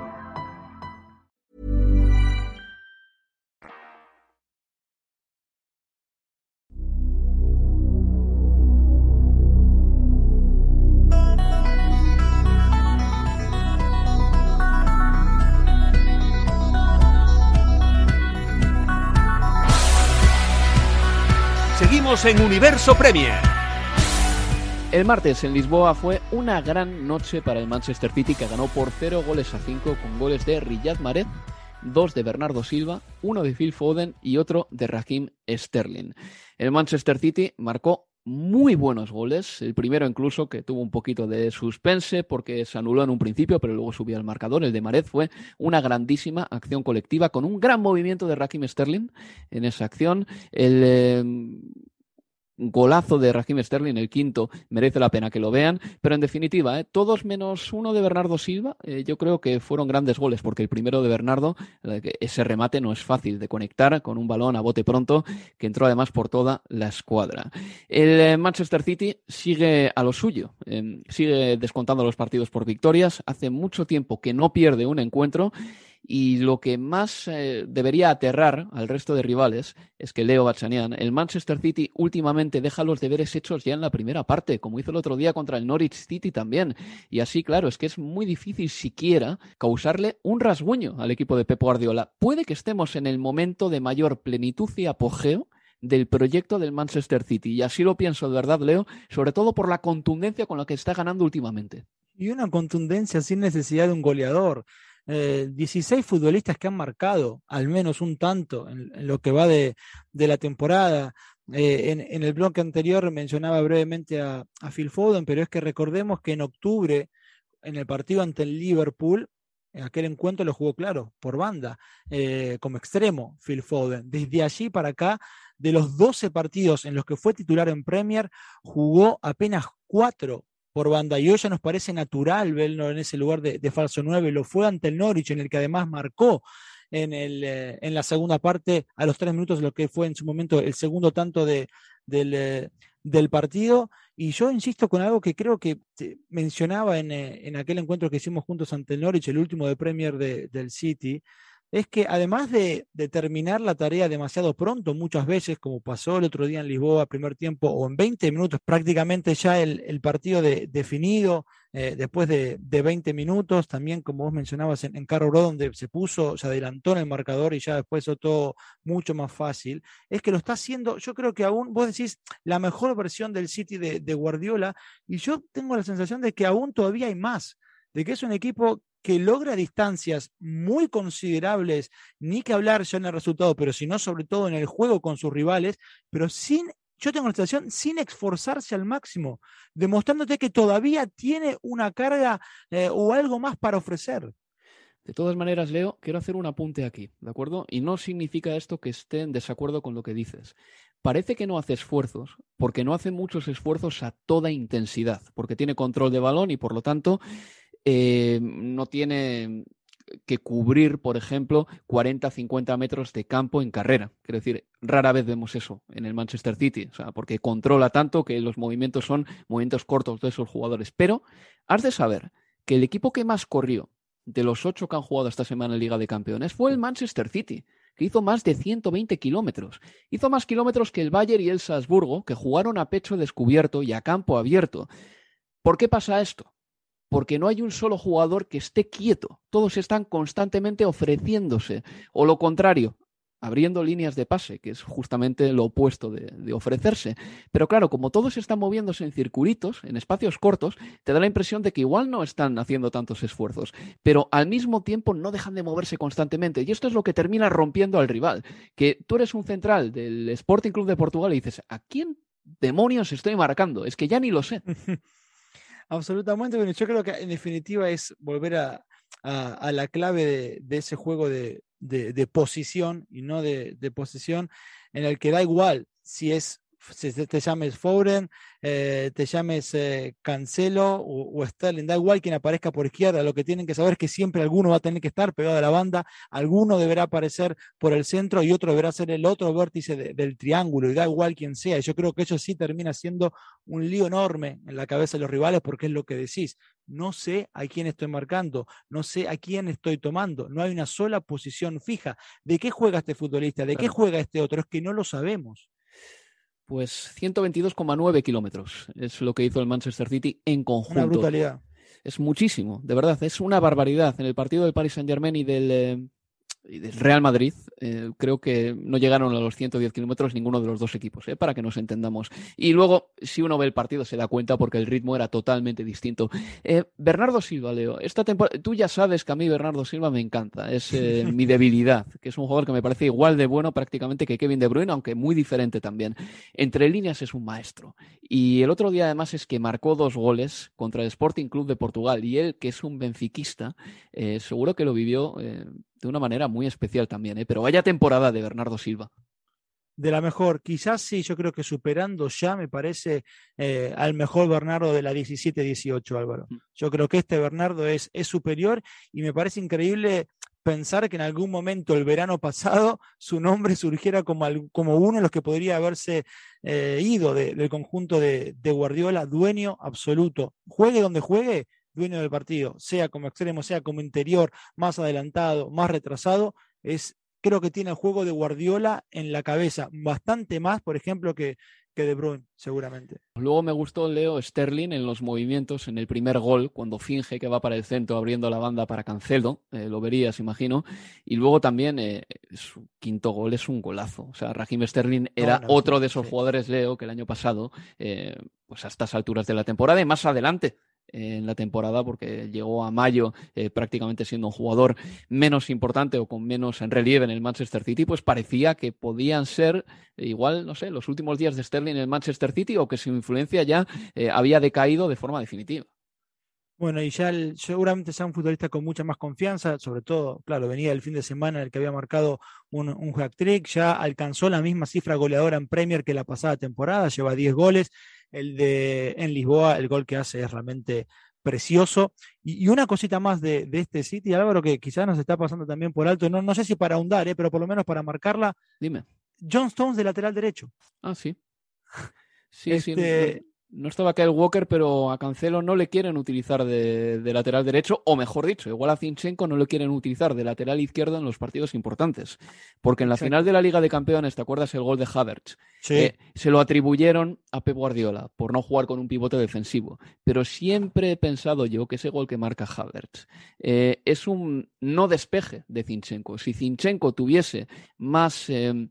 En Universo Premier. El martes en Lisboa fue una gran noche para el Manchester City que ganó por 0 goles a 5 con goles de Riyad Mahrez, dos de Bernardo Silva, uno de Phil Foden y otro de Raheem Sterling. El Manchester City marcó muy buenos goles. El primero incluso que tuvo un poquito de suspense porque se anuló en un principio, pero luego subió al marcador. El de Mared fue una grandísima acción colectiva con un gran movimiento de Raheem Sterling en esa acción. El eh, golazo de Raheem Sterling, el quinto, merece la pena que lo vean, pero en definitiva, ¿eh? todos menos uno de Bernardo Silva, eh, yo creo que fueron grandes goles, porque el primero de Bernardo, ese remate no es fácil de conectar con un balón a bote pronto, que entró además por toda la escuadra. El eh, Manchester City sigue a lo suyo, em, sigue descontando los partidos por victorias, hace mucho tiempo que no pierde un encuentro y lo que más eh, debería aterrar al resto de rivales es que Leo Bachanian, el Manchester City últimamente deja los deberes hechos ya en la primera parte, como hizo el otro día contra el Norwich City también. Y así, claro, es que es muy difícil siquiera causarle un rasguño al equipo de Pep Guardiola. Puede que estemos en el momento de mayor plenitud y apogeo del proyecto del Manchester City. Y así lo pienso de verdad, Leo, sobre todo por la contundencia con la que está ganando últimamente. Y una contundencia sin necesidad de un goleador. 16 eh, futbolistas que han marcado al menos un tanto en, lo que va de, la temporada. Eh, en, el bloque anterior mencionaba brevemente a, Phil Foden, pero es que recordemos que en octubre, en el partido ante el Liverpool, en aquel encuentro lo jugó claro, por banda, eh, como extremo, Phil Foden. Desde allí para acá, de los 12 partidos en los que fue titular en Premier, jugó apenas 4 por banda. Y hoy ya nos parece natural verlo en ese lugar de, falso 9. Lo fue ante el Norwich, en el que además marcó en, el, eh, en la segunda parte, a los tres minutos, lo que fue en su momento el segundo tanto de, del, eh, partido. Y yo insisto con algo que creo que mencionaba en, eh, en, aquel encuentro que hicimos juntos ante el Norwich, el último de Premier del City, es que además de, terminar la tarea demasiado pronto, muchas veces, como pasó el otro día en Lisboa, primer tiempo, o en 20 minutos, prácticamente ya el, partido definido, eh, después de, 20 minutos, también como vos mencionabas en, Carro donde se puso, se adelantó en el marcador y ya después todo mucho más fácil, es que lo está haciendo, yo creo que aún, vos decís, la mejor versión del City de, de Guardiola, y yo tengo la sensación de que aún todavía hay más de que es un equipo que logra distancias muy considerables, ni que hablar ya en el resultado, pero sino sobre todo en el juego con sus rivales, pero sin, yo tengo la sensación, sin esforzarse al máximo, demostrándote que todavía tiene una carga eh, o algo más para ofrecer. De todas maneras, Leo, quiero hacer un apunte aquí, ¿de acuerdo? Y no significa esto que esté en desacuerdo con lo que dices. Parece que no hace esfuerzos, porque no hace muchos esfuerzos a toda intensidad, porque tiene control de balón y por lo tanto eh, no tiene que cubrir, por ejemplo, 40, 50 metros de campo en carrera. Quiero decir, rara vez vemos eso en el Manchester City, o sea, porque controla tanto que los movimientos son movimientos cortos de esos jugadores. Pero has de saber que el equipo que más corrió de los ocho que han jugado esta semana en Liga de Campeones fue el Manchester City, que hizo más de 120 kilómetros. Hizo más kilómetros que el Bayern y el Salzburgo, que jugaron a pecho descubierto y a campo abierto. ¿Por qué pasa esto? Porque no hay un solo jugador que esté quieto. Todos están constantemente ofreciéndose. O lo contrario, abriendo líneas de pase, que es justamente lo opuesto de, ofrecerse. Pero claro, como todos están moviéndose en circulitos, en espacios cortos, te da la impresión de que igual no están haciendo tantos esfuerzos, pero al mismo tiempo no dejan de moverse constantemente. Y esto es lo que termina rompiendo al rival. Que tú eres un central del Sporting Club de Portugal y dices, ¿a quién demonios estoy marcando? Es que ya ni lo sé. Absolutamente, bueno, yo creo que en definitiva es volver a, la clave de, ese juego de, posición y no de, de, posición, en el que da igual si es si te llames Foden, eh, te llames eh, Cancelo o, Sterling, da igual quien aparezca por izquierda, lo que tienen que saber es que siempre alguno va a tener que estar pegado a la banda, alguno deberá aparecer por el centro y otro deberá ser el otro vértice del triángulo, y da igual quien sea. Yo creo que eso sí termina siendo un lío enorme en la cabeza de los rivales porque es lo que decís. No sé a quién estoy marcando, no sé a quién estoy tomando, no hay una sola posición fija. ¿De qué juega este futbolista? ¿De qué juega este otro? Es que no lo sabemos. Pues 122,9 kilómetros es lo que hizo el Manchester City en conjunto. Una brutalidad. Es muchísimo, de verdad, es una barbaridad. En el partido del Paris Saint-Germain y del, eh, y del Real Madrid, eh, creo que no llegaron a los 110 kilómetros ninguno de los dos equipos, eh, para que nos entendamos. Y luego, si uno ve el partido, se da cuenta porque el ritmo era totalmente distinto. Eh, Bernardo Silva, Leo, esta tú ya sabes que a mí Bernardo Silva me encanta, es mi debilidad, que es un jugador que me parece igual de bueno prácticamente que Kevin De Bruyne, aunque muy diferente también. Entre líneas es un maestro. Y el otro día además es que marcó dos goles contra el Sporting Club de Portugal y él, que es un benfiquista, seguro que lo vivió de una manera muy especial también, ¿eh? pero vaya temporada de Bernardo Silva. De la mejor, quizás sí, yo creo que superando ya, me parece, eh, al mejor Bernardo de la 17-18, Álvaro. Mm. Yo creo que este Bernardo es, es superior y me parece increíble pensar que en algún momento el verano pasado su nombre surgiera como, como uno de los que podría haberse eh, ido del conjunto de, de, Guardiola, dueño absoluto. Juegue donde juegue, dueño del partido, sea como extremo, sea como interior, más adelantado, más retrasado, es creo que tiene el juego de Guardiola en la cabeza, bastante más, por ejemplo, que, que De Bruyne, seguramente. Luego me gustó Leo Sterling en los movimientos, en el primer gol, cuando finge que va para el centro abriendo la banda para Cancelo, eh, lo verías, imagino. Y luego también eh, su quinto gol es un golazo. O sea, Raheem Sterling era otro de esos jugadores, Leo, que el año pasado, eh, pues a estas alturas de la temporada y más adelante, en la temporada porque llegó a mayo eh, prácticamente siendo un jugador menos importante o con menos en relieve en el Manchester City, pues parecía que podían ser igual, no sé, los últimos días de Sterling en el Manchester City o que su influencia ya eh, había decaído de forma definitiva. Bueno, y ya seguramente sea un futbolista con mucha más confianza, sobre todo, claro, venía el fin de semana en el que había marcado un, un hack trick, ya alcanzó la misma cifra goleadora en Premier que la pasada temporada, lleva 10 goles, el de en Lisboa, el gol que hace es realmente precioso. Y, una cosita más de, este City, Álvaro, que quizás nos está pasando también por alto, no, no sé si para ahondar, ¿eh? pero por lo menos para marcarla. Dime. John Stones de lateral derecho. Ah, sí. Sí, este, no estaba Kyle Walker, pero a Cancelo no le quieren utilizar de, lateral derecho, o mejor dicho, igual a Zinchenko no le quieren utilizar de lateral izquierdo en los partidos importantes. Porque en la final de la Liga de Campeones, ¿te acuerdas el gol de Havertz? Sí. Eh, se lo atribuyeron a Pep Guardiola por no jugar con un pivote defensivo. Pero siempre he pensado yo que ese gol que marca Havertz eh, es un no despeje de Zinchenko. Si Zinchenko tuviese más... Eh,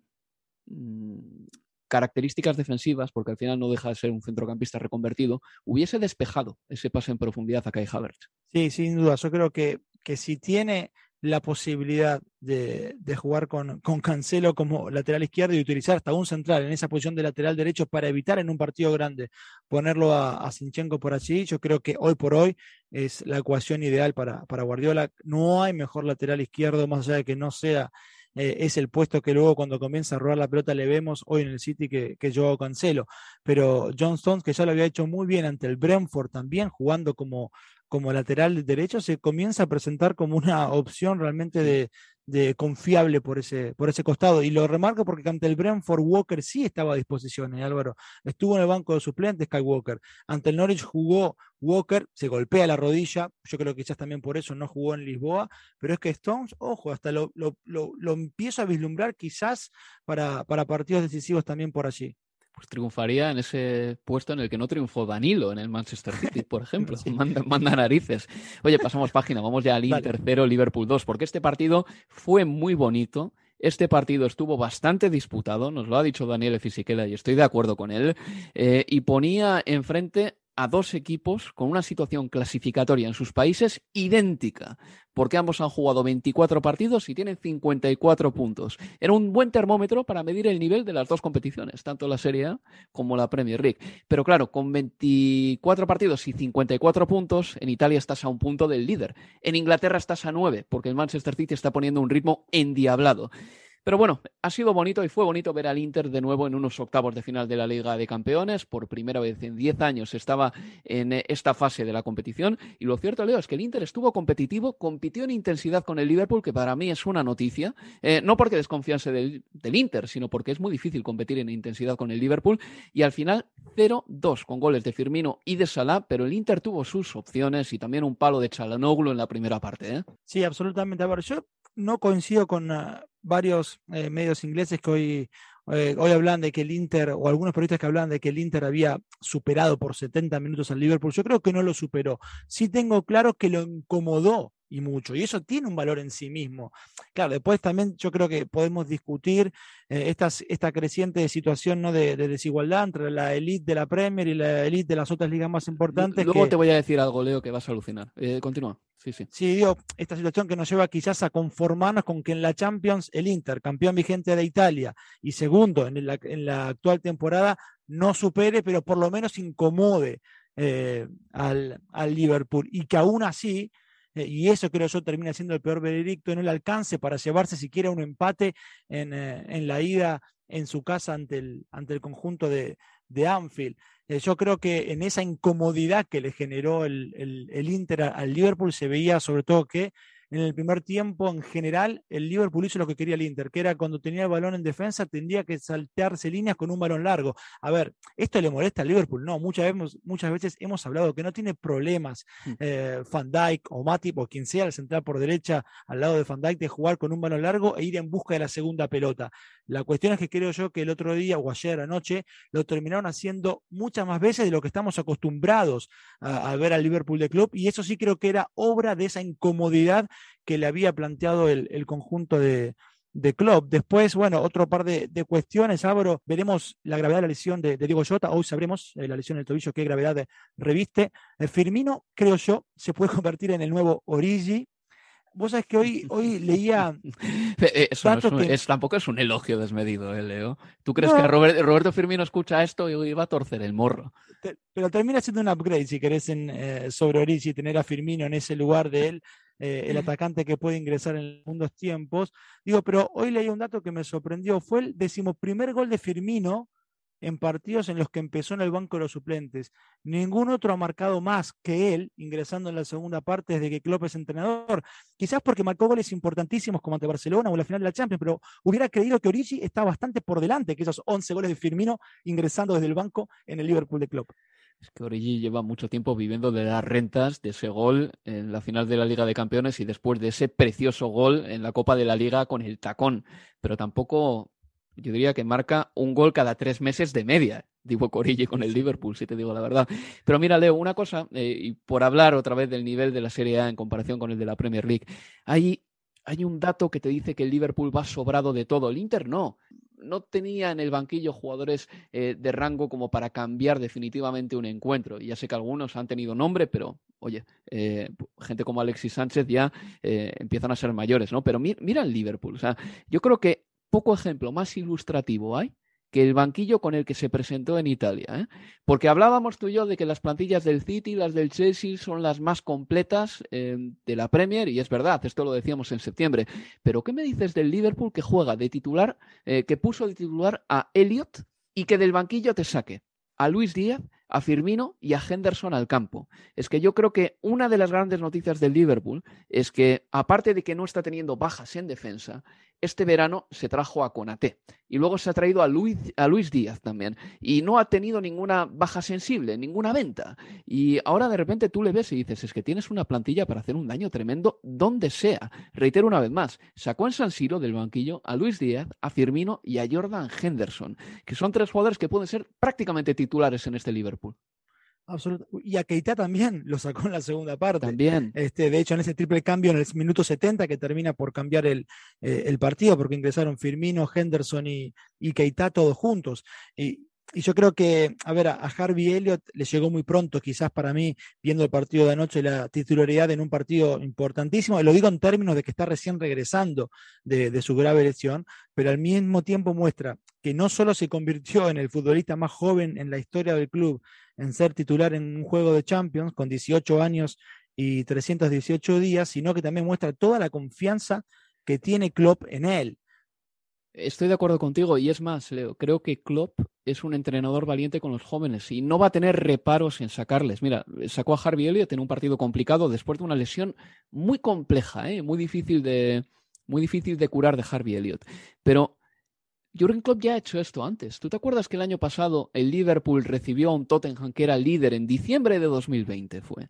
mm, características defensivas, porque al final no deja de ser un centrocampista reconvertido, hubiese despejado ese pase en profundidad a Kai Havertz. Sí, sin duda. Yo creo que, que si tiene la posibilidad de, jugar con, con, Cancelo como lateral izquierdo y utilizar hasta un central en esa posición de lateral derecho para evitar en un partido grande ponerlo a, a Sinchenko por allí, yo creo que hoy por hoy es la ecuación ideal para, para Guardiola. No hay mejor lateral izquierdo, más allá de que no sea eh, es el puesto que luego cuando comienza a robar la pelota le vemos hoy en el City que, que yo cancelo. Pero John Stones, que ya lo había hecho muy bien ante el Brentford también, jugando como, como lateral derecho, se comienza a presentar como una opción realmente de, de confiable por ese, por ese costado. Y lo remarco porque ante el Brentford Walker sí estaba a disposición, ¿eh, Álvaro. Estuvo en el banco de suplentes Kyle Walker. Ante el Norwich jugó Walker, se golpea la rodilla. Yo creo que quizás también por eso no jugó en Lisboa. Pero es que Stones, ojo, hasta lo, lo, lo, lo empiezo a vislumbrar quizás para, para partidos decisivos también por allí pues triunfaría en ese puesto en el que no triunfó Danilo en el Manchester City, por ejemplo. manda, narices. Oye, pasamos página, vamos ya al Inter 0, Liverpool 2, porque este partido fue muy bonito. Este partido estuvo bastante disputado, nos lo ha dicho Daniel Fisichella y estoy de acuerdo con él, eh, y ponía enfrente a dos equipos con una situación clasificatoria en sus países idéntica, porque ambos han jugado 24 partidos y tienen 54 puntos. Era un buen termómetro para medir el nivel de las dos competiciones, tanto la Serie A como la Premier League. Pero claro, con 24 partidos y 54 puntos, en Italia estás a un punto del líder. En Inglaterra estás a 9, porque el Manchester City está poniendo un ritmo endiablado. Pero bueno, ha sido bonito y fue bonito ver al Inter de nuevo en unos octavos de final de la Liga de Campeones. Por primera vez en 10 años estaba en esta fase de la competición. Y lo cierto, Leo, es que el Inter estuvo competitivo, compitió en intensidad con el Liverpool, que para mí es una noticia. Eh, no porque desconfianse del, del, Inter, sino porque es muy difícil competir en intensidad con el Liverpool. Y al final 0-2 con goles de Firmino y de Salah, pero el Inter tuvo sus opciones y también un palo de Chalanoglu en la primera parte. ¿eh? Sí, absolutamente. A yo no coincido con uh, varios eh, medios ingleses que hoy, eh, hoy hablan de que el Inter, o algunos periodistas que hablan de que el Inter había superado por 70 minutos al Liverpool. Yo creo que no lo superó. Sí tengo claro que lo incomodó y mucho. Y eso tiene un valor en sí mismo. Claro, después también yo creo que podemos discutir eh, esta creciente situación ¿no? de, desigualdad entre la élite de la Premier y la élite de las otras ligas más importantes. Luego te voy a decir algo, Leo, que vas a alucinar. Eh, continúa. Sí, sí. Sí, digo, esta situación que nos lleva quizás a conformarnos con que en la Champions el Inter, campeón vigente de Italia y segundo en la, en la actual temporada, no supere, pero por lo menos incomode eh, al, al Liverpool. Y que aún así eh, y eso creo yo termina siendo el peor veredicto, en el alcance para llevarse siquiera un empate en, eh, en la ida en su casa ante el, ante el conjunto de, de Anfield. Eh, yo creo que en esa incomodidad que le generó el, el, el Inter al Liverpool se veía sobre todo que en el primer tiempo, en general, el Liverpool hizo lo que quería el Inter, que era cuando tenía el balón en defensa, tendría que saltearse líneas con un balón largo. A ver, ¿esto le molesta al Liverpool? No, muchas veces, muchas veces hemos hablado que no tiene problemas mm. eh, Van Dijk o Matip o quien sea el central por derecha al lado de Van Dijk de jugar con un balón largo e ir en busca de la segunda pelota. La cuestión es que creo yo que el otro día o ayer anoche lo terminaron haciendo muchas más veces de lo que estamos acostumbrados a, a ver al Liverpool de club y eso sí creo que era obra de esa incomodidad que le había planteado el, conjunto de, de club. Después, bueno, otro par de, cuestiones, Álvaro, veremos la gravedad de la lesión de, Diego Jota, hoy sabremos eh, la lesión del tobillo, qué gravedad reviste. Eh, Firmino, creo yo, se puede convertir en el nuevo Origi. Vos sabés que hoy, hoy leía. Eh, eso es, tampoco es un elogio desmedido, ¿eh, Leo? ¿Tú crees que Roberto Firmino escucha esto y va a torcer el morro? pero termina siendo un upgrade, si querés, en, sobre Origi, tener a Firmino en ese lugar de él. Eh, el atacante que puede ingresar en los segundos tiempos. Digo, pero hoy leí un dato que me sorprendió, fue el decimoprimer gol de Firmino en partidos en los que empezó en el banco de los suplentes. Ningún otro ha marcado más que él, ingresando en la segunda parte desde que Klopp es entrenador. Quizás porque marcó goles importantísimos como ante Barcelona o la final de la Champions, pero hubiera creído que Origi está bastante por delante que esos 11 goles de Firmino ingresando desde el banco en el Liverpool de Klopp. Es que Origi lleva mucho tiempo viviendo de las rentas de ese gol en la final de la Liga de Campeones y después de ese precioso gol en la Copa de la Liga con el tacón. Pero tampoco, yo diría que marca un gol cada tres meses de media. Digo Origi con el Liverpool, si te digo la verdad. Pero mira, Leo, una cosa, eh, y por hablar otra vez del nivel de la Serie A en comparación con el de la Premier League, hay, hay un dato que te dice que el Liverpool va sobrado de todo. El Inter no no tenía en el banquillo jugadores eh, de rango como para cambiar definitivamente un encuentro. Ya sé que algunos han tenido nombre, pero oye, eh, gente como Alexis Sánchez ya eh, empiezan a ser mayores, ¿no? Pero mira el Liverpool. O sea, yo creo que poco ejemplo más ilustrativo hay que el banquillo con el que se presentó en Italia. ¿eh? Porque hablábamos tú y yo de que las plantillas del City y las del Chelsea son las más completas eh, de la Premier, y es verdad, esto lo decíamos en septiembre. Pero ¿qué me dices del Liverpool que juega de titular, eh, que puso de titular a Elliot y que del banquillo te saque a Luis Díaz, a Firmino y a Henderson al campo? Es que yo creo que una de las grandes noticias del Liverpool es que, aparte de que no está teniendo bajas en defensa, este verano se trajo a Conate y luego se ha traído a Luis, a Luis Díaz también y no ha tenido ninguna baja sensible, ninguna venta. Y ahora de repente tú le ves y dices, es que tienes una plantilla para hacer un daño tremendo donde sea. Reitero una vez más, sacó en San Siro del banquillo a Luis Díaz, a Firmino y a Jordan Henderson, que son tres jugadores que pueden ser prácticamente titulares en este Liverpool. Y a Keita también lo sacó en la segunda parte. También. Este, de hecho, en ese triple cambio en el minuto 70 que termina por cambiar el, eh, el partido, porque ingresaron Firmino, Henderson y, y Keita todos juntos. Y, y yo creo que, a ver, a, Harvey Elliott le llegó muy pronto, quizás para mí, viendo el partido de anoche, la titularidad en un partido importantísimo. Y lo digo en términos de que está recién regresando de, su grave lesión, pero al mismo tiempo muestra que no solo se convirtió en el futbolista más joven en la historia del club en ser titular en un juego de Champions con 18 años y 318 días, sino que también muestra toda la confianza que tiene Klopp en él. Estoy de acuerdo contigo y es más, Leo, creo que Klopp es un entrenador valiente con los jóvenes y no va a tener reparos en sacarles. Mira, sacó a Harvey Elliott en un partido complicado después de una lesión muy compleja, ¿eh? muy, difícil de, muy difícil de curar de Harvey Elliott. Pero Jurgen Klopp ya ha hecho esto antes. ¿Tú te acuerdas que el año pasado el Liverpool recibió a un Tottenham que era líder en diciembre de 2020 fue?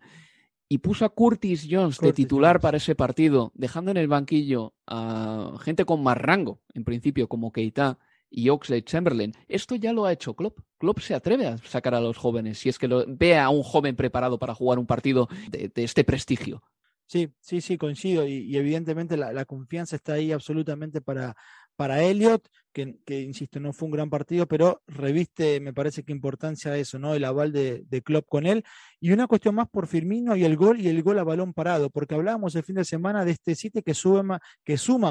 Y puso a Curtis Jones de titular para ese partido, dejando en el banquillo a gente con más rango, en principio, como Keita y Oxley Chamberlain. Esto ya lo ha hecho Klopp. Klopp se atreve a sacar a los jóvenes si es que lo, ve a un joven preparado para jugar un partido de, este prestigio. Sí, sí, sí, coincido. Y, evidentemente la, confianza está ahí absolutamente para, para Elliot, que, insisto, no fue un gran partido, pero reviste, me parece que importancia eso, ¿no? El aval de, de Klopp con él. Y una cuestión más por Firmino y el gol y el gol a balón parado, porque hablábamos el fin de semana de este sitio que, suma,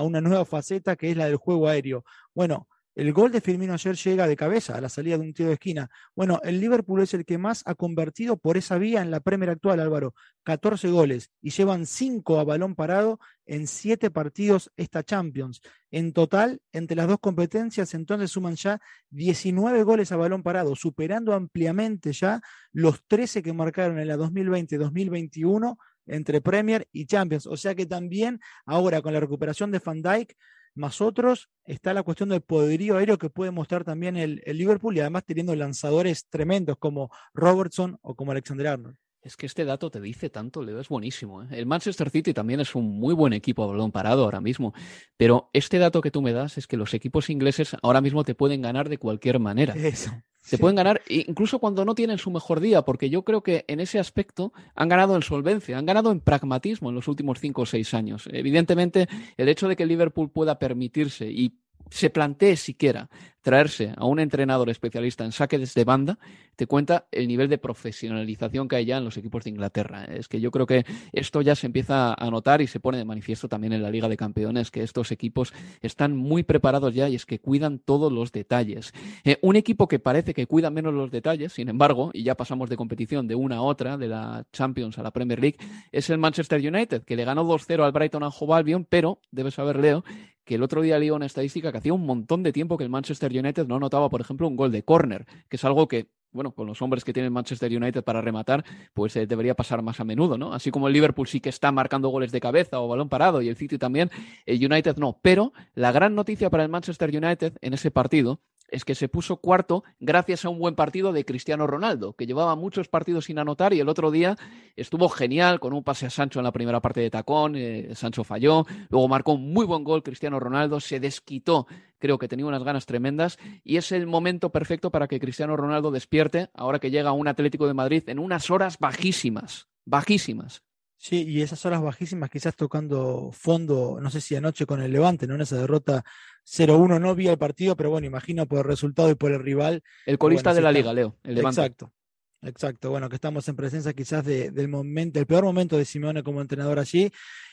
una nueva faceta que es la del juego aéreo. Bueno, el gol de Firmino ayer llega de cabeza a la salida de un tiro de esquina. Bueno, el Liverpool es el que más ha convertido por esa vía en la Premier actual, Álvaro. 14 goles y llevan 5 a balón parado en 7 partidos esta Champions. En total, entre las dos competencias, entonces suman ya 19 goles a balón parado, superando ampliamente ya los 13 que marcaron en la 2020-2021 entre Premier y Champions. O sea que también ahora con la recuperación de Van Dijk más otros, está la cuestión del poderío aéreo que puede mostrar también el, Liverpool y además teniendo lanzadores tremendos como Robertson o como Alexander Arnold. Es que este dato te dice tanto, Leo, es buenísimo. ¿eh? El Manchester City también es un muy buen equipo a balón parado ahora mismo, pero este dato que tú me das es que los equipos ingleses ahora mismo te pueden ganar de cualquier manera. Eso. Se pueden ganar incluso cuando no tienen su mejor día, porque yo creo que en ese aspecto han ganado en solvencia, han ganado en pragmatismo en los últimos cinco o seis años. Evidentemente, el hecho de que Liverpool pueda permitirse y se plantee siquiera traerse a un entrenador especialista en saque desde banda, te cuenta el nivel de profesionalización que hay ya en los equipos de Inglaterra. Es que yo creo que esto ya se empieza a notar y se pone de manifiesto también en la Liga de Campeones, que estos equipos están muy preparados ya y es que cuidan todos los detalles. Eh, un equipo que parece que cuida menos los detalles, sin embargo, y ya pasamos de competición de una a otra, de la Champions a la Premier League, es el Manchester United, que le ganó 2-0 al Brighton and Hove Albion, pero debes saber, Leo, que el otro día leí una estadística que hacía un montón de tiempo que el Manchester United no notaba, por ejemplo, un gol de córner, que es algo que, bueno, con los hombres que tiene el Manchester United para rematar, pues eh, debería pasar más a menudo, ¿no? Así como el Liverpool sí que está marcando goles de cabeza o balón parado y el City también, el United no. Pero la gran noticia para el Manchester United en ese partido es que se puso cuarto gracias a un buen partido de Cristiano Ronaldo, que llevaba muchos partidos sin anotar y el otro día estuvo genial con un pase a Sancho en la primera parte de tacón, eh, Sancho falló, luego marcó un muy buen gol Cristiano Ronaldo, se desquitó, creo que tenía unas ganas tremendas y es el momento perfecto para que Cristiano Ronaldo despierte ahora que llega a un Atlético de Madrid en unas horas bajísimas, bajísimas. Sí, y esas horas bajísimas quizás tocando fondo, no sé si anoche con el Levante, ¿no? En esa derrota 0-1 no vi el partido, pero bueno, imagino por el resultado y por el rival. El colista de la liga, Leo, el Levante. Exacto. Exacto, bueno, que estamos en presencia quizás del momento, el peor momento de Simeone como entrenador allí.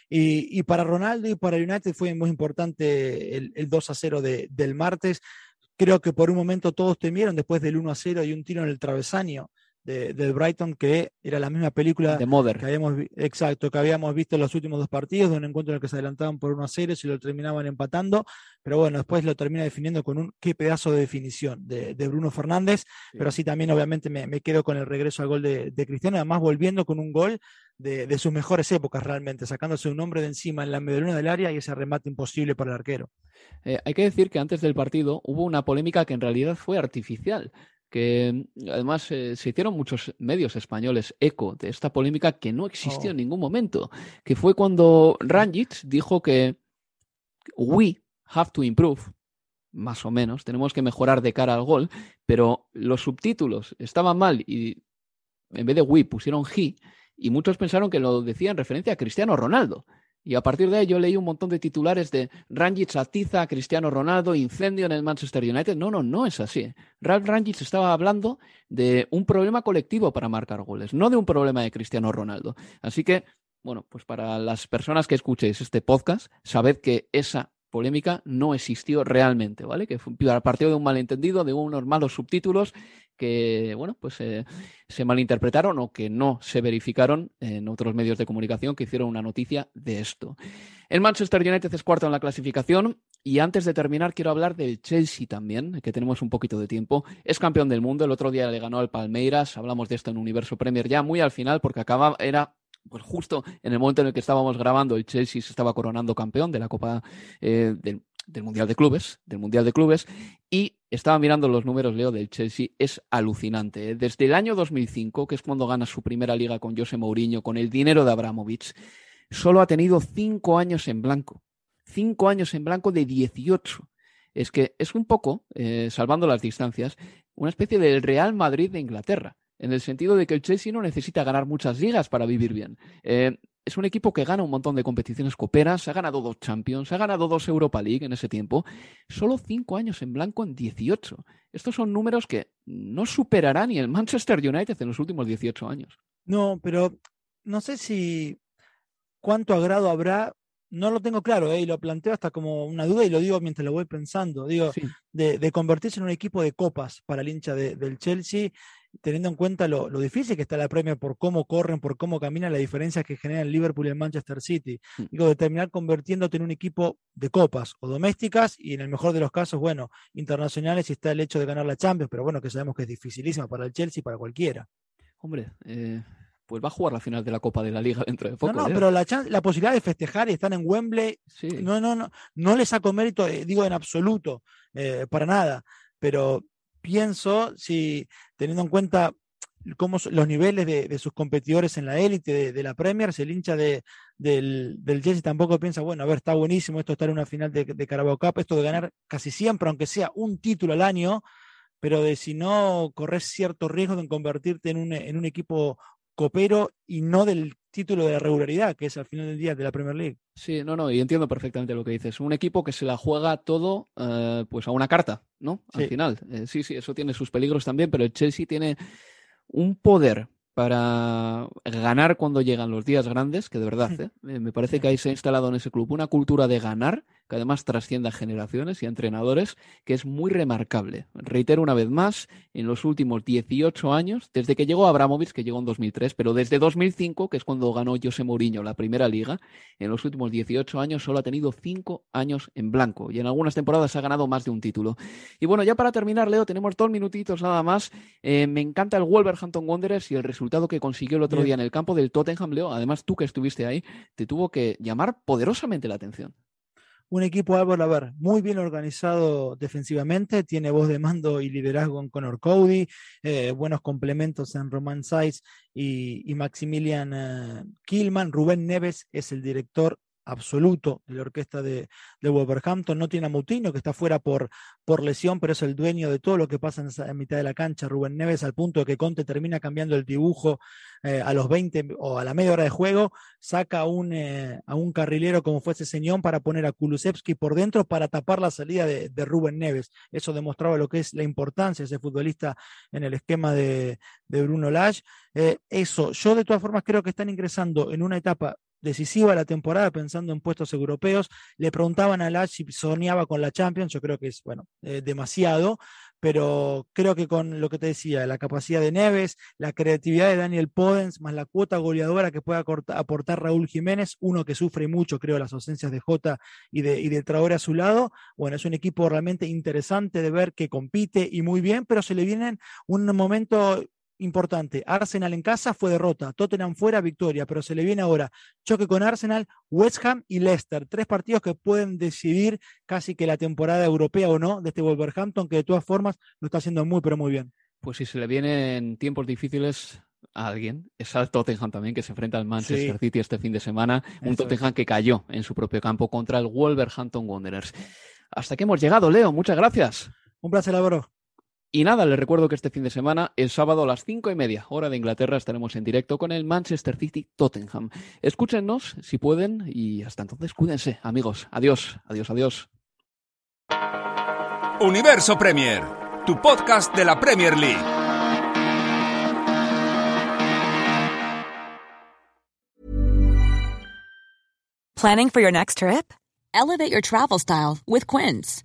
Y, para Ronaldo y para United fue muy importante el, 2 0 del martes. Creo que por un momento todos temieron después del 1 0 y un tiro en el travesaño de, del Brighton, que era la misma película de Mother. que habíamos, exacto, que habíamos visto en los últimos dos partidos, de un encuentro en el que se adelantaban por 1 a 0 y lo terminaban empatando, pero bueno, después lo termina definiendo con un qué pedazo de definición de, Bruno Fernández, pero así también obviamente me, quedo con el regreso al gol de, Cristiano, además volviendo con un gol de, sus mejores épocas realmente, sacándose un hombre de encima en la medallona del área y ese remate imposible para el arquero. Eh, hay que decir que antes del partido hubo una polémica que en realidad fue artificial que además eh, se hicieron muchos medios españoles eco de esta polémica que no existió en oh. ningún momento, que fue cuando Ranjic dijo que we have to improve, más o menos, tenemos que mejorar de cara al gol, pero los subtítulos estaban mal y en vez de we pusieron he y muchos pensaron que lo decía en referencia a Cristiano Ronaldo. Y a partir de ahí yo leí un montón de titulares de Rangic atiza Cristiano Ronaldo, incendio en el Manchester United. No, no, no es así. Ralph Rangic estaba hablando de un problema colectivo para marcar goles, no de un problema de Cristiano Ronaldo. Así que, bueno, pues para las personas que escuchéis este podcast, sabed que esa polémica no existió realmente, ¿vale? Que fue partido de un malentendido, de unos malos subtítulos que, bueno, pues eh, se malinterpretaron o que no se verificaron en otros medios de comunicación que hicieron una noticia de esto. El Manchester United es cuarto en la clasificación y antes de terminar quiero hablar del Chelsea también, que tenemos un poquito de tiempo. Es campeón del mundo, el otro día le ganó al Palmeiras, hablamos de esto en Universo Premier ya muy al final porque acababa, era pues justo en el momento en el que estábamos grabando, el Chelsea se estaba coronando campeón de la Copa eh, del, Mundial de Clubes, del Mundial de Clubes, y estaba mirando los números, Leo, del Chelsea, es alucinante. ¿eh? Desde el año 2005, que es cuando gana su primera liga con José Mourinho, con el dinero de Abramovich, solo ha tenido cinco años en blanco. Cinco años en blanco de 18. Es que es un poco, eh, salvando las distancias, una especie del Real Madrid de Inglaterra en el sentido de que el Chelsea no necesita ganar muchas ligas para vivir bien. Eh, es un equipo que gana un montón de competiciones coperas, ha ganado dos Champions, ha ganado dos Europa League en ese tiempo, solo cinco años en blanco en 18. Estos son números que no superará ni el Manchester United en los últimos 18 años. No, pero no sé si cuánto agrado habrá no lo tengo claro, ¿eh? y lo planteo hasta como una duda y lo digo mientras lo voy pensando. Digo, de, convertirse en un equipo de copas para el hincha del Chelsea teniendo en cuenta lo, difícil que está la premia por cómo corren, por cómo caminan, la diferencia que genera el Liverpool y el Manchester City. Mm. Digo, de terminar convirtiéndote en un equipo de copas o domésticas y en el mejor de los casos, bueno, internacionales y está el hecho de ganar la Champions, pero bueno, que sabemos que es dificilísima para el Chelsea y para cualquiera. Hombre, eh, pues va a jugar la final de la Copa de la Liga dentro de poco. No, no, ¿eh? pero la, la, posibilidad de festejar y están en Wembley, no, no, no, no le saco mérito, eh, digo en absoluto, para nada, pero pienso, si teniendo en cuenta cómo los niveles de, sus competidores en la élite de, la Premier, si el hincha de, del, del tampoco piensa, bueno, a ver, está buenísimo esto estar en una final de, de Carabao Cup, esto de ganar casi siempre, aunque sea un título al año, pero de si no corres cierto riesgo de convertirte en un, en un equipo copero y no del título de la regularidad, que es al final del día de la Premier League. Sí, no, no, y entiendo perfectamente lo que dices. Un equipo que se la juega todo eh, pues a una carta, ¿no? Al final. Eh, sí, sí, eso tiene sus peligros también, pero el Chelsea tiene un poder para ganar cuando llegan los días grandes, que de verdad, ¿eh? me parece que ahí se ha instalado en ese club una cultura de ganar que además trasciende a generaciones y a entrenadores, que es muy remarcable. Reitero una vez más, en los últimos 18 años, desde que llegó Abramovich, que llegó en 2003, pero desde 2005, que es cuando ganó José Mourinho la primera liga, en los últimos 18 años solo ha tenido 5 años en blanco y en algunas temporadas ha ganado más de un título. Y bueno, ya para terminar, Leo, tenemos dos minutitos nada más. Eh, me encanta el Wolverhampton Wanderers y el resultado que consiguió el otro día en el campo del Tottenham, Leo. Además, tú que estuviste ahí, te tuvo que llamar poderosamente la atención. Un equipo Álvaro a ver, muy bien organizado defensivamente, tiene voz de mando y liderazgo en Conor Cody, eh, buenos complementos en Roman Saiz y, Maximilian uh, Killman, Rubén Neves es el director absoluto de la orquesta de, Wolverhampton. No tiene a Moutinho, que está fuera por, por lesión, pero es el dueño de todo lo que pasa en, mitad de la cancha. Rubén Neves, al punto de que Conte termina cambiando el dibujo eh, a los 20 o a la media hora de juego, saca eh, a un carrilero como fuese Señón para poner a Kulusevski por dentro para tapar la salida de, Rubén Neves. Eso demostraba lo que es la importancia de ese futbolista en el esquema de, de Bruno Lage. Eh, eso, yo de todas formas creo que están ingresando en una etapa decisiva la temporada pensando en puestos europeos. Le preguntaban a Lach si soñaba con la Champions, yo creo que es, bueno, eh, demasiado, pero creo que con lo que te decía, la capacidad de Neves, la creatividad de Daniel Podens, más la cuota goleadora que puede aportar Raúl Jiménez, uno que sufre mucho, creo, las ausencias de Jota y de, y de Traore a su lado, bueno, es un equipo realmente interesante de ver que compite y muy bien, pero se le viene un momento importante. Arsenal en casa fue derrota, Tottenham fuera victoria, pero se le viene ahora choque con Arsenal, West Ham y Leicester. Tres partidos que pueden decidir casi que la temporada europea o no de este Wolverhampton, que de todas formas lo está haciendo muy, pero muy bien. Pues si se le vienen tiempos difíciles a alguien, es al Tottenham también, que se enfrenta al Manchester City este fin de semana. Un Tottenham que cayó en su propio campo contra el Wolverhampton Wanderers. Hasta que hemos llegado, Leo. Muchas gracias. Un placer, Álvaro. Y nada, les recuerdo que este fin de semana, el sábado a las cinco y media, hora de Inglaterra, estaremos en directo con el Manchester City Tottenham. Escúchenos si pueden y hasta entonces cuídense, amigos. Adiós, adiós, adiós. Universo Premier, tu podcast de la Premier League. Planning for your next trip? Elevate your travel style with Quince.